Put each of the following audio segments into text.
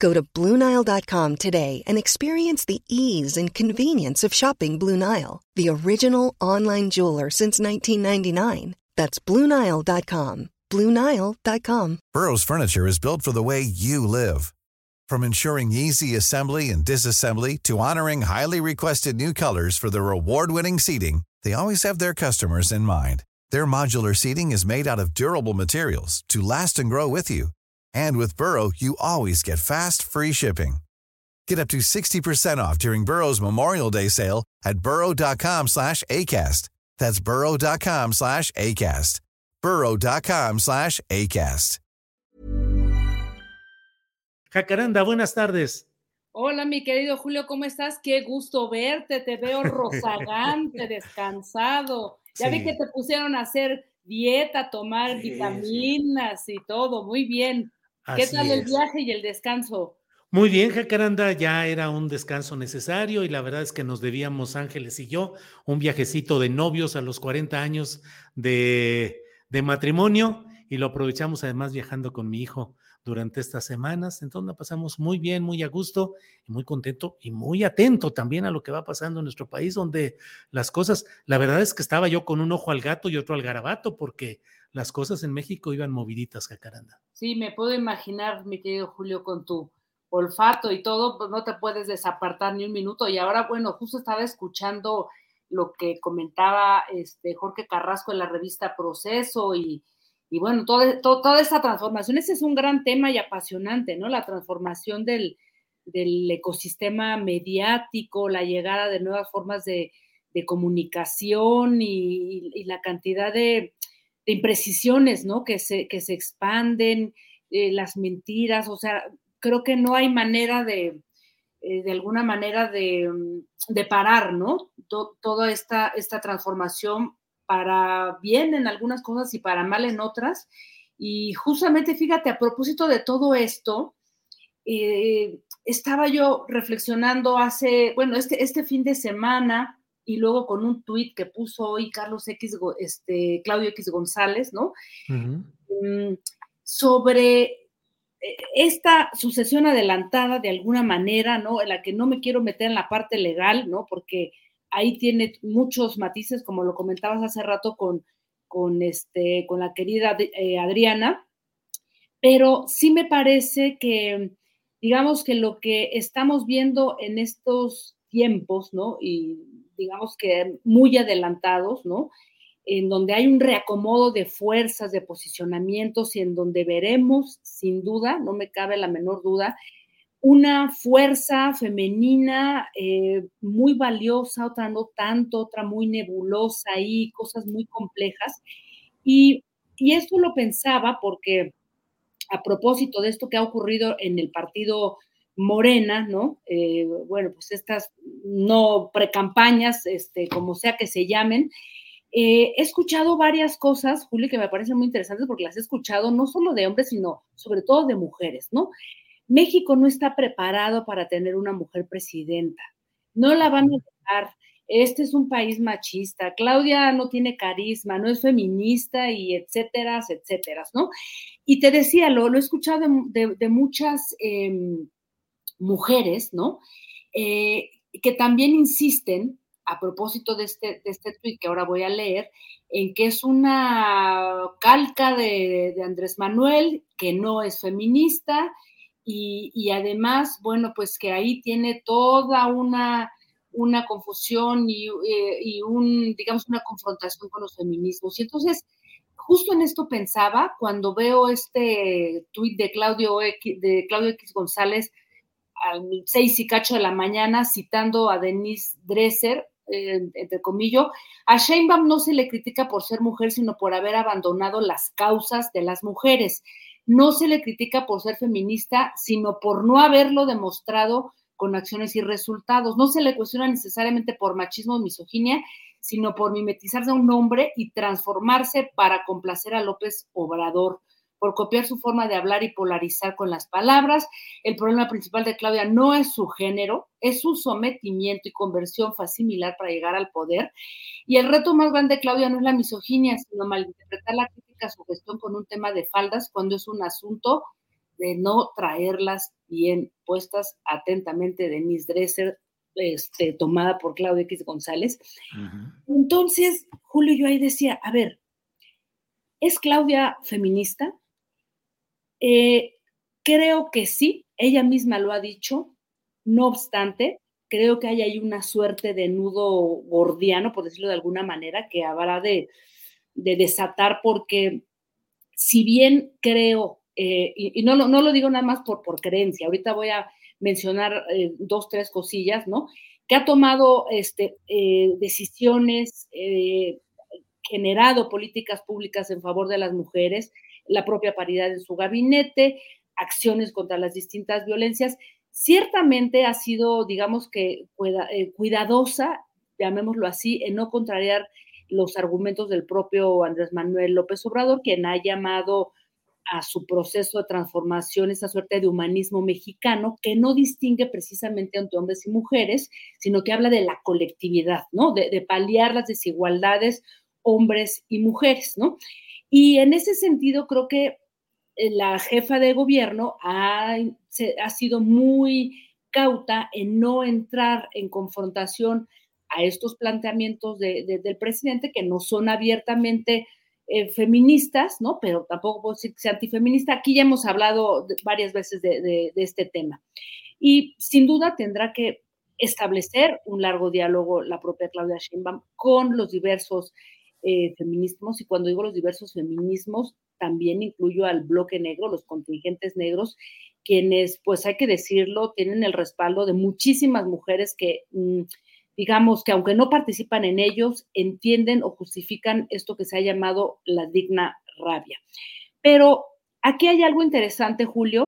Go to BlueNile.com today and experience the ease and convenience of shopping Blue Nile, the original online jeweler since 1999. That's BlueNile.com. BlueNile.com. Burrow's furniture is built for the way you live. From ensuring easy assembly and disassembly to honoring highly requested new colors for their award winning seating, they always have their customers in mind. Their modular seating is made out of durable materials to last and grow with you. And with Burrow, you always get fast, free shipping. Get up to 60% off during Burrow's Memorial Day sale at burrow.com slash ACAST. That's burrow.com slash ACAST. burrow.com slash ACAST. Jacaranda, buenas tardes. Hola, mi querido Julio, ¿cómo estás? Qué gusto verte, te veo rozagante, descansado. Ya vi que te pusieron a hacer dieta, tomar Sí, sí. vitaminas y todo, muy bien. ¿Qué tal el viaje y el descanso? Muy bien, Jacaranda, ya era un descanso necesario y la verdad es que nos debíamos Ángeles y yo un viajecito de novios a los 40 años de, de matrimonio y lo aprovechamos además viajando con mi hijo durante estas semanas. Entonces la pasamos muy bien, muy a gusto y muy contento y muy atento también a lo que va pasando en nuestro país, donde las cosas, la verdad es que estaba yo con un ojo al gato y otro al garabato porque las cosas en México iban moviditas, Jacaranda. Sí, me puedo imaginar, mi querido Julio, con tu olfato y todo, pues no te puedes desapartar ni un minuto. Y ahora, bueno, justo estaba escuchando lo que comentaba este Jorge Carrasco en la revista Proceso y, y bueno, todo, todo- toda esta transformación. Ese es un gran tema y apasionante, ¿no? La transformación del, del ecosistema mediático, la llegada de nuevas formas de, de comunicación y la cantidad de, de imprecisiones, ¿no? Que se, que se expanden, eh, las mentiras, o sea, creo que no hay manera de, eh, de alguna manera de, mm, de parar, ¿no? To- toda esta, esta transformación para bien en algunas cosas y para mal en otras. Y justamente, fíjate, a propósito de todo esto, eh, estaba yo reflexionando hace, bueno, este, este fin de semana y luego con un tuit que puso hoy Carlos X, este, Claudio X González, ¿no? Mm, sobre eh, esta sucesión adelantada de alguna manera, ¿no? En la que no me quiero meter en la parte legal, ¿no? Porque ahí tiene muchos matices, como lo comentabas hace rato con, con, este, con la querida eh, Adriana, pero sí me parece que, digamos que lo que estamos viendo en estos tiempos, ¿no? Y digamos que muy adelantados, ¿no? En donde hay un reacomodo de fuerzas, de posicionamientos y en donde veremos, sin duda, no me cabe la menor duda, una fuerza femenina eh, muy valiosa, otra no tanto, otra muy nebulosa ahí, cosas muy complejas. Y, y esto lo pensaba porque a propósito de esto que ha ocurrido en el partido Morena, ¿no? Eh, bueno, pues estas no precampañas, este, como sea que se llamen. Eh, he escuchado varias cosas, Juli, que me parecen muy interesantes porque las he escuchado no solo de hombres, sino sobre todo de mujeres, ¿no? México no está preparado para tener una mujer presidenta. No la van a dejar. Este es un país machista. Claudia no tiene carisma, no es feminista y etcétera, etcétera, ¿no? Y te decía, lo, lo he escuchado de, de, de muchas eh, mujeres, ¿no? Eh, que también insisten, a propósito de este, de este tweet que ahora voy a leer, en que es una calca de, de Andrés Manuel, que no es feminista, y, y, además, bueno, pues que ahí tiene toda una, una confusión y, eh, y, un, digamos, una confrontación con los feminismos. Y entonces, justo en esto pensaba cuando veo este tuit de Claudio X, de Claudio X González al seis y cacho de la mañana citando a Denise Dresser, entre comillas, a Sheinbaum no se le critica por ser mujer, sino por haber abandonado las causas de las mujeres. No se le critica por ser feminista, sino por no haberlo demostrado con acciones y resultados. No se le cuestiona necesariamente por machismo o misoginia, sino por mimetizarse a un hombre y transformarse para complacer a López Obrador por copiar su forma de hablar y polarizar con las palabras. El problema principal de Claudia no es su género, es su sometimiento y conversión similar para llegar al poder. Y el reto más grande de Claudia no es la misoginia, sino malinterpretar la crítica a su gestión con un tema de faldas cuando es un asunto de no traerlas bien puestas atentamente de Miss Dresser, este, tomada por Claudia X González. Entonces, Julio, yo ahí decía, a ver, ¿es Claudia feminista? Eh, creo que sí, ella misma lo ha dicho, no obstante, creo que hay ahí una suerte de nudo gordiano, por decirlo de alguna manera, que habrá de, desatar, porque si bien creo, eh, y, no, no, lo digo nada más por, por creencia, ahorita voy a mencionar eh, dos, tres cosillas, ¿no? Que ha tomado este, decisiones, generado políticas públicas en favor de las mujeres, la propia paridad en su gabinete, acciones contra las distintas violencias. Ciertamente ha sido, digamos que, eh, cuidadosa, llamémoslo así, en no contrariar los argumentos del propio Andrés Manuel López Obrador, quien ha llamado a su proceso de transformación esa suerte de humanismo mexicano que no distingue precisamente entre hombres y mujeres, sino que habla de la colectividad, ¿no? De, de paliar las desigualdades hombres y mujeres, ¿no? Y en ese sentido, creo que eh, la jefa de gobierno ha, ha sido muy cauta en no entrar en confrontación a estos planteamientos del presidente que no son abiertamente eh, feministas, ¿no? Pero tampoco puedo decir que sea antifeminista. Aquí ya hemos hablado varias veces de, de, este tema. Y sin duda tendrá que establecer un largo diálogo la propia Claudia Sheinbaum con los diversos eh, feminismos, y cuando digo los diversos feminismos, también incluyo al bloque negro, los contingentes negros, quienes, pues hay que decirlo, tienen el respaldo de muchísimas mujeres que, mm, digamos, que aunque no participan en ellos, entienden o justifican esto que se ha llamado la digna rabia. Pero aquí hay algo interesante, Julio.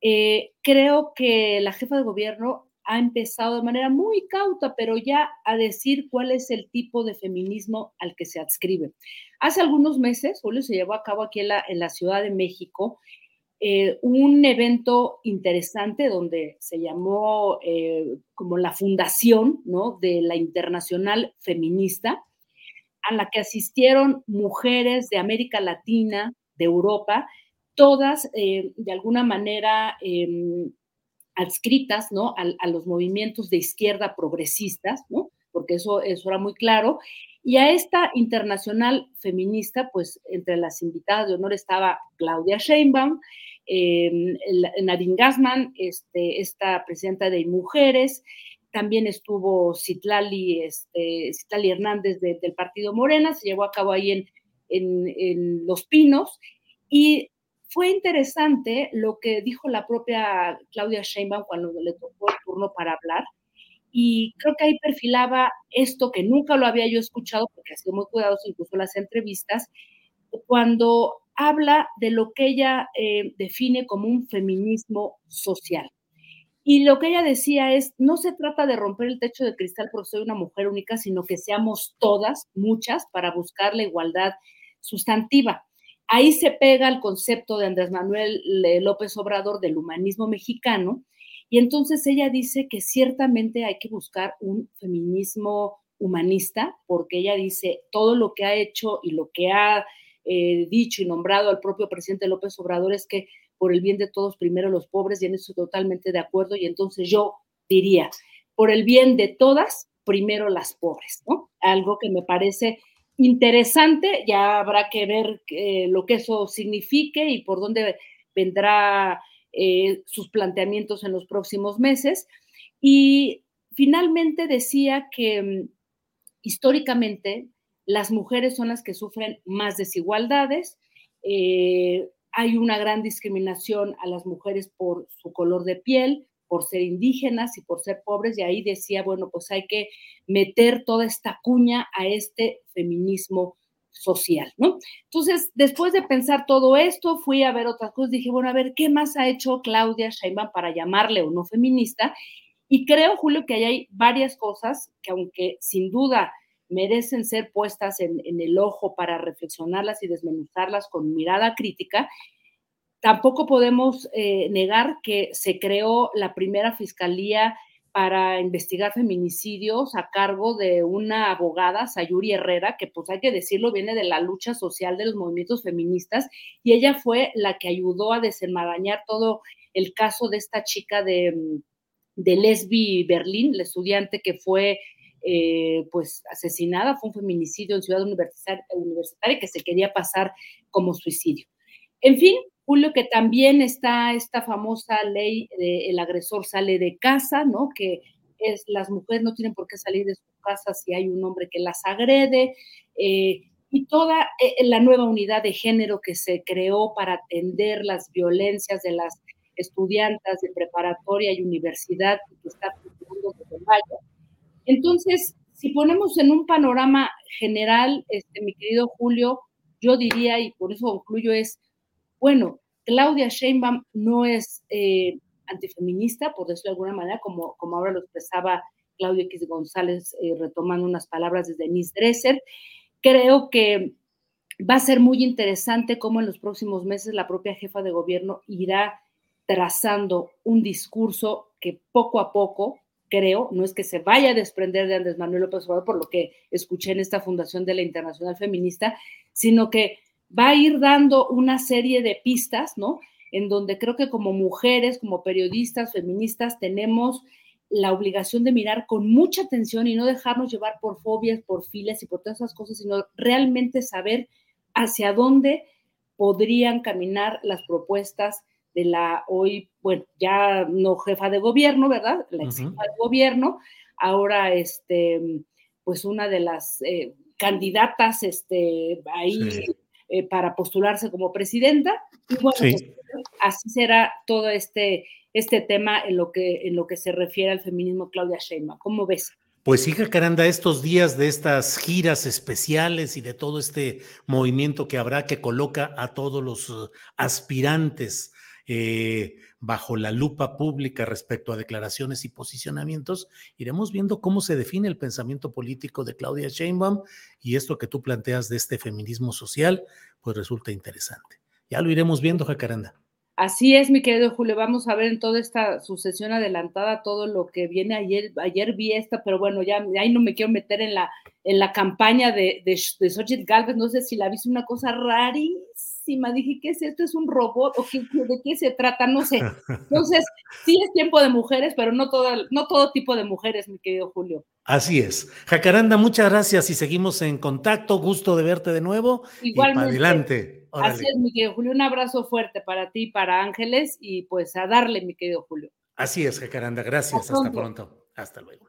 Eh, creo que la jefa de gobierno ha empezado de manera muy cauta, pero ya a decir cuál es el tipo de feminismo al que se adscribe. Hace algunos meses, Julio, se llevó a cabo aquí en la, Ciudad de México eh, un evento interesante donde se llamó eh, como la fundación de la Internacional Feminista, a la que asistieron mujeres de América Latina, de Europa, todas eh, de alguna manera em, adscritas ¿no? A, los movimientos de izquierda progresistas, ¿no? porque eso, eso era muy claro. Y a esta internacional feminista, pues entre las invitadas de honor estaba Claudia Sheinbaum, eh, Nadine Gassman, este, esta presidenta de Mujeres, también estuvo Citlali, este, Citlali Hernández del Partido Morena, se llevó a cabo ahí en, en, en Los Pinos, y fue interesante lo que dijo la propia Claudia Sheinbaum cuando le tocó el turno para hablar. Y creo que ahí perfilaba esto que nunca lo había yo escuchado, porque ha sido muy cuidadoso incluso en las entrevistas, cuando habla de lo que ella eh, define como un feminismo social. Y lo que ella decía es, no se trata de romper el techo de cristal porque soy una mujer única, sino que seamos todas, muchas, para buscar la igualdad sustantiva. Ahí se pega el concepto de Andrés Manuel López Obrador del humanismo mexicano, y entonces ella dice que ciertamente hay que buscar un feminismo humanista, porque ella dice todo lo que ha hecho y lo que ha eh, dicho y nombrado al propio presidente López Obrador es que por el bien de todos, primero los pobres, y en eso totalmente de acuerdo, y entonces yo diría, por el bien de todas, primero las pobres, ¿no? Algo que me parece interesante, ya habrá que ver eh, lo que eso signifique y por dónde vendrá eh, sus planteamientos en los próximos meses. Y finalmente decía que mm, históricamente las mujeres son las que sufren más desigualdades. Eh, hay una gran discriminación a las mujeres por su color de piel, por ser indígenas y por ser pobres, y ahí decía, bueno, pues hay que meter toda esta cuña a este feminismo social, ¿no? Entonces, después de pensar todo esto, fui a ver otras cosas, dije, bueno, a ver, ¿qué más ha hecho Claudia Sheinbaum para llamarle o no feminista? Y creo, Julio, que hay varias cosas que aunque sin duda merecen ser puestas en, en el ojo para reflexionarlas y desmenuzarlas con mirada crítica, Tampoco podemos eh, negar que se creó la primera fiscalía para investigar feminicidios a cargo de una abogada, Sayuri Herrera, que pues hay que decirlo, viene de la lucha social de los movimientos feministas, y ella fue la que ayudó a desenmarañar todo el caso de esta chica de, mm, de Lesbi Berlín, la estudiante que fue eh, pues asesinada, fue un feminicidio en Ciudad Universitaria, Universitaria que se quería pasar como suicidio. En fin, Julio, que también está esta famosa ley de el agresor sale de casa, ¿no? Que es las mujeres no tienen por qué salir de su casa si hay un hombre que las agrede. Eh, y toda eh, la nueva unidad de género que se creó para atender las violencias de las estudiantes de preparatoria y universidad está funcionando desde mayo. Entonces, si ponemos en un panorama general, este, mi querido Julio, yo diría, y por eso concluyo, es bueno, Claudia Sheinbaum no es eh, antifeminista, por decirlo de alguna manera, como, como ahora lo expresaba Claudia X González, eh, retomando unas palabras de Denise Dresser. Creo que va a ser muy interesante cómo en los próximos meses la propia jefa de gobierno irá trazando un discurso que poco a poco, creo, no es que se vaya a desprender de Andrés Manuel López Obrador, por lo que escuché en esta fundación de la Internacional Feminista, sino que va a ir dando una serie de pistas, ¿no? En donde creo que como mujeres, como periodistas, feministas, tenemos la obligación de mirar con mucha atención y no dejarnos llevar por fobias, por filas y por todas esas cosas, sino realmente saber hacia dónde podrían caminar las propuestas de la hoy, bueno, ya no jefa de gobierno, ¿verdad? La ex jefa de gobierno, ahora este, pues una de las eh, candidatas, este, ahí eh, para postularse como presidenta. Y bueno, pues, así será todo este, este tema en lo, que, en lo que se refiere al feminismo Claudia Sheinbaum. ¿Cómo ves? Pues hija Caranda, estos días de estas giras especiales y de todo este movimiento que habrá que coloca a todos los uh, aspirantes eh, bajo la lupa pública respecto a declaraciones y posicionamientos, iremos viendo cómo se define el pensamiento político de Claudia Sheinbaum y esto que tú planteas de este feminismo social, pues resulta interesante. Ya lo iremos viendo, Jacaranda. Así es, mi querido Julio. Vamos a ver en toda esta sucesión adelantada todo lo que viene ayer. Ayer vi esta, pero bueno, ya ahí no me quiero meter en la, en la campaña de, de, de Galvez. No sé si la viste una cosa rarísima Dije, ¿qué es esto? ¿Es un robot? ¿O de qué se trata? No sé. Entonces, sí es tiempo de mujeres, pero no todo, no todo tipo de mujeres, mi querido Julio. Así es. Jacaranda, muchas gracias y seguimos en contacto. Gusto de verte de nuevo. Igualmente. adelante. Así es, mi querido Julio. Un abrazo fuerte para ti, para Ángeles y pues a darle, mi querido Julio. Así es, Jacaranda. Gracias. Hasta pronto. Hasta luego.